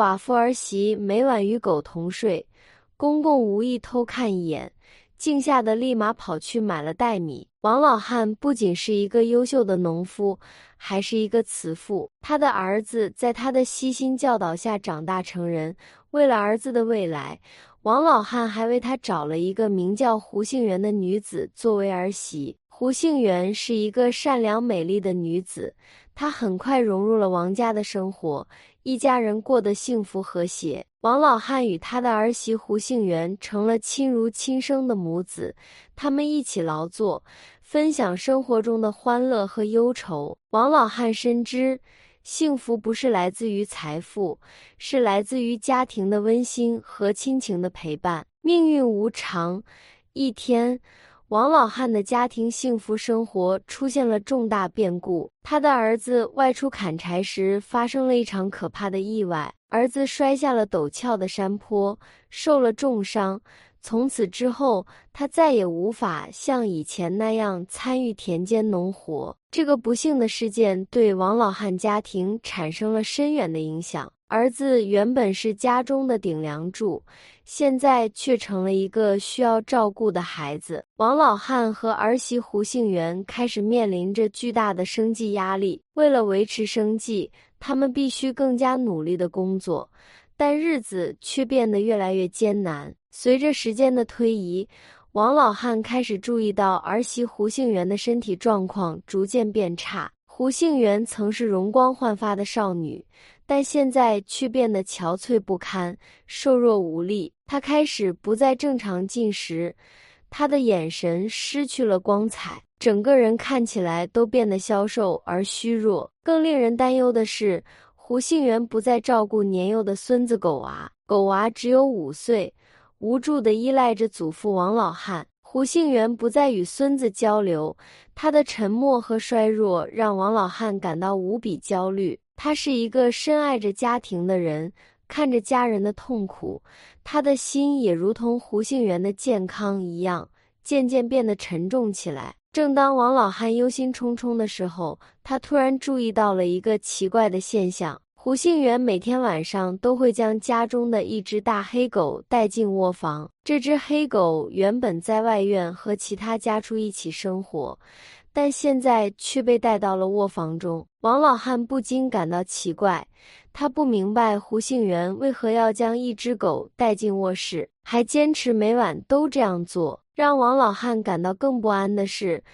寡妇儿媳每晚与狗同睡，公公无意偷看一眼，惊吓得立马跑去买了袋米。王老汉不仅是一个优秀的农夫，还是一个慈父。他的儿子在他的悉心教导下长大成人。为了儿子的未来，王老汉还为他找了一个名叫胡杏园的女子作为儿媳。胡杏园是一个善良美丽的女子，她很快融入了王家的生活，一家人过得幸福和谐。王老汉与他的儿媳胡杏园成了亲如亲生的母子，他们一起劳作，分享生活中的欢乐和忧愁。王老汉深知，幸福不是来自于财富，是来自于家庭的温馨和亲情的陪伴。命运无常，一天。王老汉的家庭幸福生活出现了重大变故。他的儿子外出砍柴时发生了一场可怕的意外，儿子摔下了陡峭的山坡，受了重伤。从此之后，他再也无法像以前那样参与田间农活。这个不幸的事件对王老汉家庭产生了深远的影响。儿子原本是家中的顶梁柱，现在却成了一个需要照顾的孩子。王老汉和儿媳胡杏园开始面临着巨大的生计压力。为了维持生计，他们必须更加努力的工作，但日子却变得越来越艰难。随着时间的推移，王老汉开始注意到儿媳胡杏园的身体状况逐渐变差。胡杏园曾是容光焕发的少女。但现在却变得憔悴不堪、瘦弱无力。她开始不再正常进食，他的眼神失去了光彩，整个人看起来都变得消瘦而虚弱。更令人担忧的是，胡杏园不再照顾年幼的孙子狗娃，狗娃只有五岁，无助地依赖着祖父王老汉。胡杏园不再与孙子交流，他的沉默和衰弱让王老汉感到无比焦虑。他是一个深爱着家庭的人，看着家人的痛苦，他的心也如同胡杏园的健康一样，渐渐变得沉重起来。正当王老汉忧心忡忡的时候，他突然注意到了一个奇怪的现象：胡杏园每天晚上都会将家中的一只大黑狗带进卧房。这只黑狗原本在外院和其他家畜一起生活。但现在却被带到了卧房中，王老汉不禁感到奇怪。他不明白胡杏园为何要将一只狗带进卧室，还坚持每晚都这样做。让王老汉感到更不安的是，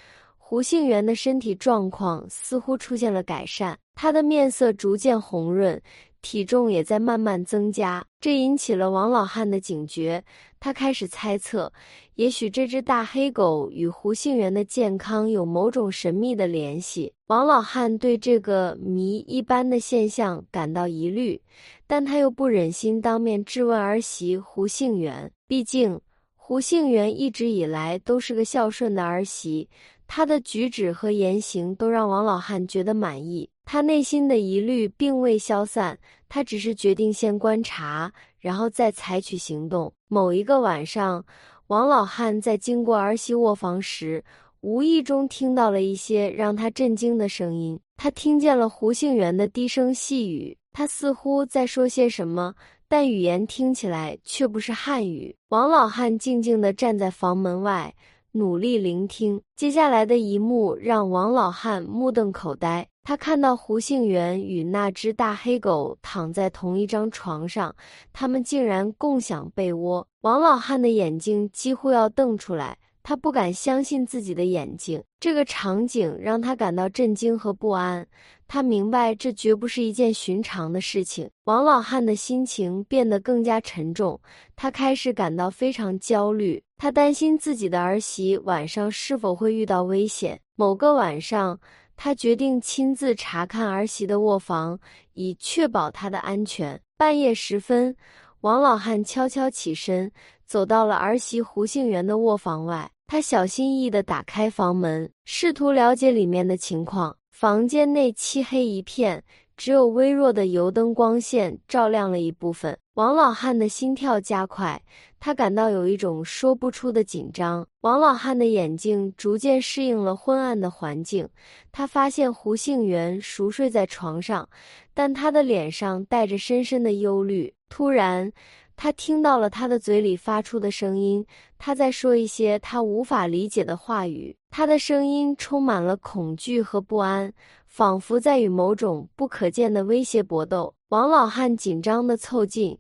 胡杏园的身体状况似乎出现了改善，她的面色逐渐红润。体重也在慢慢增加，这引起了王老汉的警觉。他开始猜测，也许这只大黑狗与胡杏园的健康有某种神秘的联系。王老汉对这个谜一般的现象感到疑虑，但他又不忍心当面质问儿媳胡杏园。毕竟，胡杏园一直以来都是个孝顺的儿媳，她的举止和言行都让王老汉觉得满意。他内心的疑虑并未消散，他只是决定先观察，然后再采取行动。某一个晚上，王老汉在经过儿媳卧房时，无意中听到了一些让他震惊的声音。他听见了胡杏园的低声细语，他似乎在说些什么，但语言听起来却不是汉语。王老汉静静地站在房门外。努力聆听，接下来的一幕让王老汉目瞪口呆。他看到胡杏园与那只大黑狗躺在同一张床上，他们竟然共享被窝。王老汉的眼睛几乎要瞪出来。他不敢相信自己的眼睛，这个场景让他感到震惊和不安。他明白这绝不是一件寻常的事情。王老汉的心情变得更加沉重，他开始感到非常焦虑。他担心自己的儿媳晚上是否会遇到危险。某个晚上，他决定亲自查看儿媳的卧房，以确保她的安全。半夜时分，王老汉悄悄起身，走到了儿媳胡杏园的卧房外。他小心翼翼地打开房门，试图了解里面的情况。房间内漆黑一片，只有微弱的油灯光线照亮了一部分。王老汉的心跳加快，他感到有一种说不出的紧张。王老汉的眼睛逐渐适应了昏暗的环境，他发现胡杏元熟睡在床上，但他的脸上带着深深的忧虑。突然，他听到了他的嘴里发出的声音，他在说一些他无法理解的话语。他的声音充满了恐惧和不安，仿佛在与某种不可见的威胁搏斗。王老汉紧张地凑近。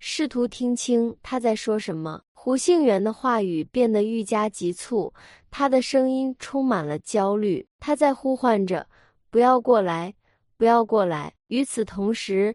试图听清他在说什么。胡杏元的话语变得愈加急促，他的声音充满了焦虑。他在呼唤着：“不要过来，不要过来。”与此同时，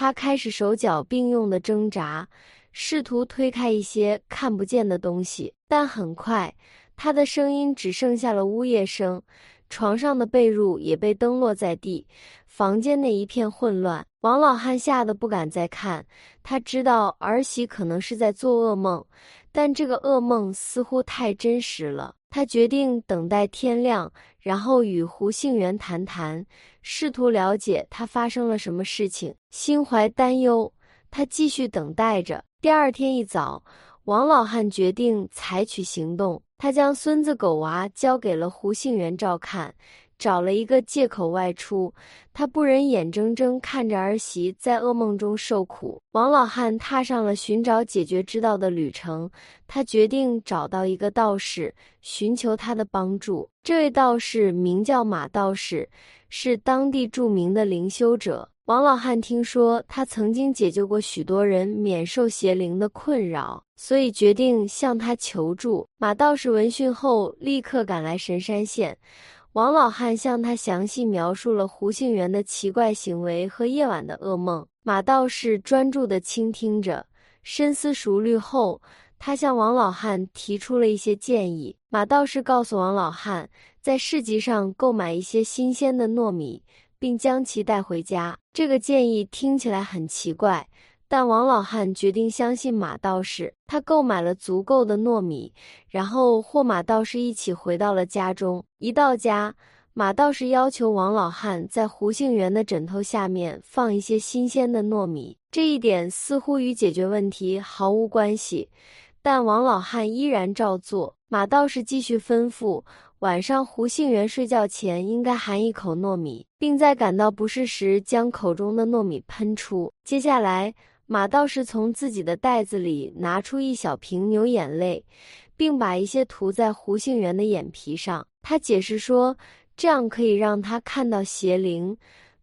他开始手脚并用的挣扎，试图推开一些看不见的东西。但很快，他的声音只剩下了呜咽声。床上的被褥也被蹬落在地，房间内一片混乱。王老汉吓得不敢再看，他知道儿媳可能是在做噩梦，但这个噩梦似乎太真实了。他决定等待天亮，然后与胡杏元谈谈，试图了解他发生了什么事情。心怀担忧，他继续等待着。第二天一早，王老汉决定采取行动。他将孙子狗娃交给了胡杏元照看，找了一个借口外出。他不忍眼睁睁看着儿媳在噩梦中受苦。王老汉踏上了寻找解决之道的旅程。他决定找到一个道士，寻求他的帮助。这位道士名叫马道士，是当地著名的灵修者。王老汉听说他曾经解救过许多人免受邪灵的困扰，所以决定向他求助。马道士闻讯后，立刻赶来神山县。王老汉向他详细描述了胡杏元的奇怪行为和夜晚的噩梦。马道士专注地倾听着，深思熟虑后，他向王老汉提出了一些建议。马道士告诉王老汉，在市集上购买一些新鲜的糯米。并将其带回家。这个建议听起来很奇怪，但王老汉决定相信马道士。他购买了足够的糯米，然后和马道士一起回到了家中。一到家，马道士要求王老汉在胡杏元的枕头下面放一些新鲜的糯米。这一点似乎与解决问题毫无关系，但王老汉依然照做。马道士继续吩咐。晚上，胡杏元睡觉前应该含一口糯米，并在感到不适时将口中的糯米喷出。接下来，马道士从自己的袋子里拿出一小瓶牛眼泪，并把一些涂在胡杏元的眼皮上。他解释说，这样可以让他看到邪灵，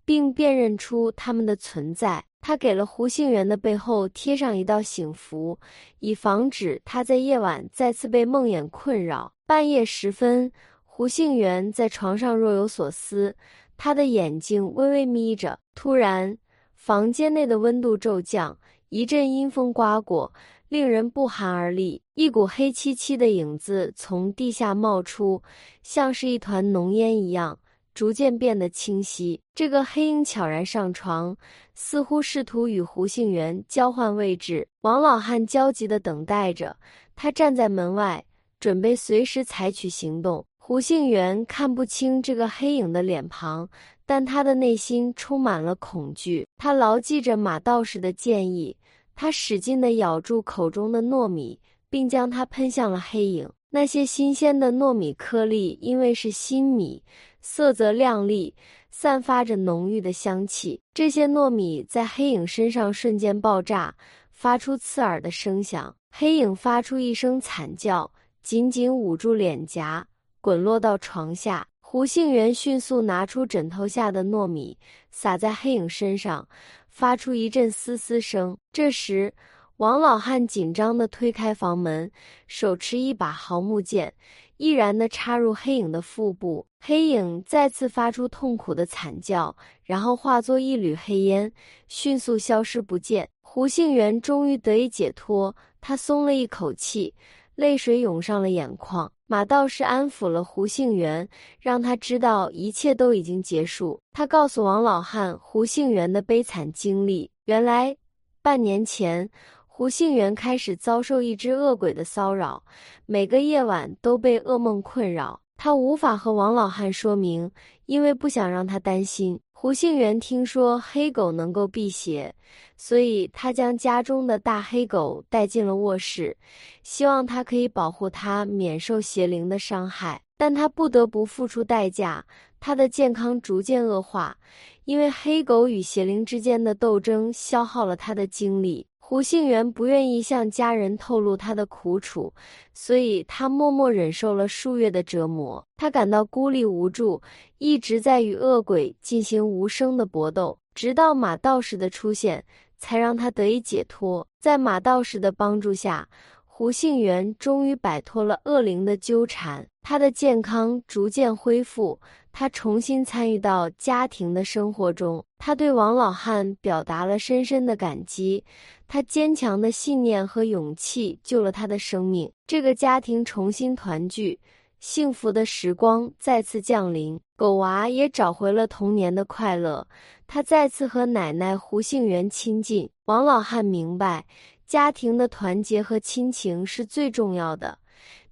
并辨认出他们的存在。他给了胡杏元的背后贴上一道醒符，以防止他在夜晚再次被梦魇困扰。半夜时分，胡杏元在床上若有所思，他的眼睛微微眯着。突然，房间内的温度骤降，一阵阴风刮过，令人不寒而栗。一股黑漆漆的影子从地下冒出，像是一团浓烟一样，逐渐变得清晰。这个黑影悄然上床，似乎试图与胡杏元交换位置。王老汉焦急地等待着，他站在门外。准备随时采取行动。胡杏元看不清这个黑影的脸庞，但他的内心充满了恐惧。他牢记着马道士的建议，他使劲地咬住口中的糯米，并将它喷向了黑影。那些新鲜的糯米颗粒，因为是新米，色泽亮丽，散发着浓郁的香气。这些糯米在黑影身上瞬间爆炸，发出刺耳的声响。黑影发出一声惨叫。紧紧捂住脸颊，滚落到床下。胡杏元迅速拿出枕头下的糯米，撒在黑影身上，发出一阵嘶嘶声。这时，王老汉紧张地推开房门，手持一把毫木剑，毅然地插入黑影的腹部。黑影再次发出痛苦的惨叫，然后化作一缕黑烟，迅速消失不见。胡杏元终于得以解脱，他松了一口气。泪水涌上了眼眶，马道士安抚了胡杏元，让他知道一切都已经结束。他告诉王老汉胡杏元的悲惨经历。原来，半年前，胡杏元开始遭受一只恶鬼的骚扰，每个夜晚都被噩梦困扰。他无法和王老汉说明，因为不想让他担心。胡杏园听说黑狗能够辟邪，所以他将家中的大黑狗带进了卧室，希望它可以保护它免受邪灵的伤害。但他不得不付出代价，他的健康逐渐恶化，因为黑狗与邪灵之间的斗争消耗了他的精力。胡杏元不愿意向家人透露他的苦楚，所以他默默忍受了数月的折磨。他感到孤立无助，一直在与恶鬼进行无声的搏斗，直到马道士的出现，才让他得以解脱。在马道士的帮助下，胡杏元终于摆脱了恶灵的纠缠，他的健康逐渐恢复，他重新参与到家庭的生活中。他对王老汉表达了深深的感激，他坚强的信念和勇气救了他的生命。这个家庭重新团聚，幸福的时光再次降临，狗娃也找回了童年的快乐，他再次和奶奶胡杏元亲近。王老汉明白。家庭的团结和亲情是最重要的，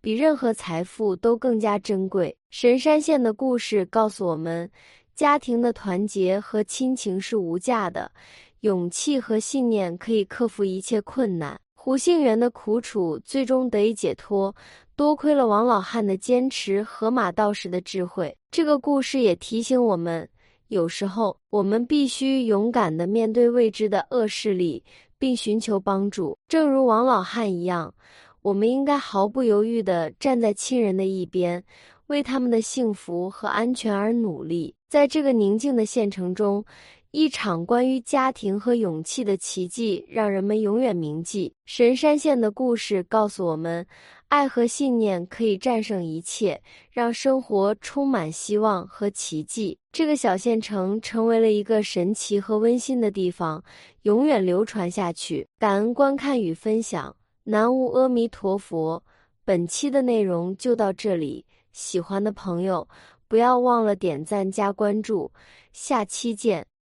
比任何财富都更加珍贵。神山县的故事告诉我们，家庭的团结和亲情是无价的，勇气和信念可以克服一切困难。胡杏元的苦楚最终得以解脱，多亏了王老汉的坚持和马道士的智慧。这个故事也提醒我们，有时候我们必须勇敢地面对未知的恶势力。并寻求帮助，正如王老汉一样，我们应该毫不犹豫地站在亲人的一边，为他们的幸福和安全而努力。在这个宁静的县城中，一场关于家庭和勇气的奇迹让人们永远铭记。神山县的故事告诉我们。爱和信念可以战胜一切，让生活充满希望和奇迹。这个小县城成为了一个神奇和温馨的地方，永远流传下去。感恩观看与分享，南无阿弥陀佛。本期的内容就到这里，喜欢的朋友不要忘了点赞加关注，下期见。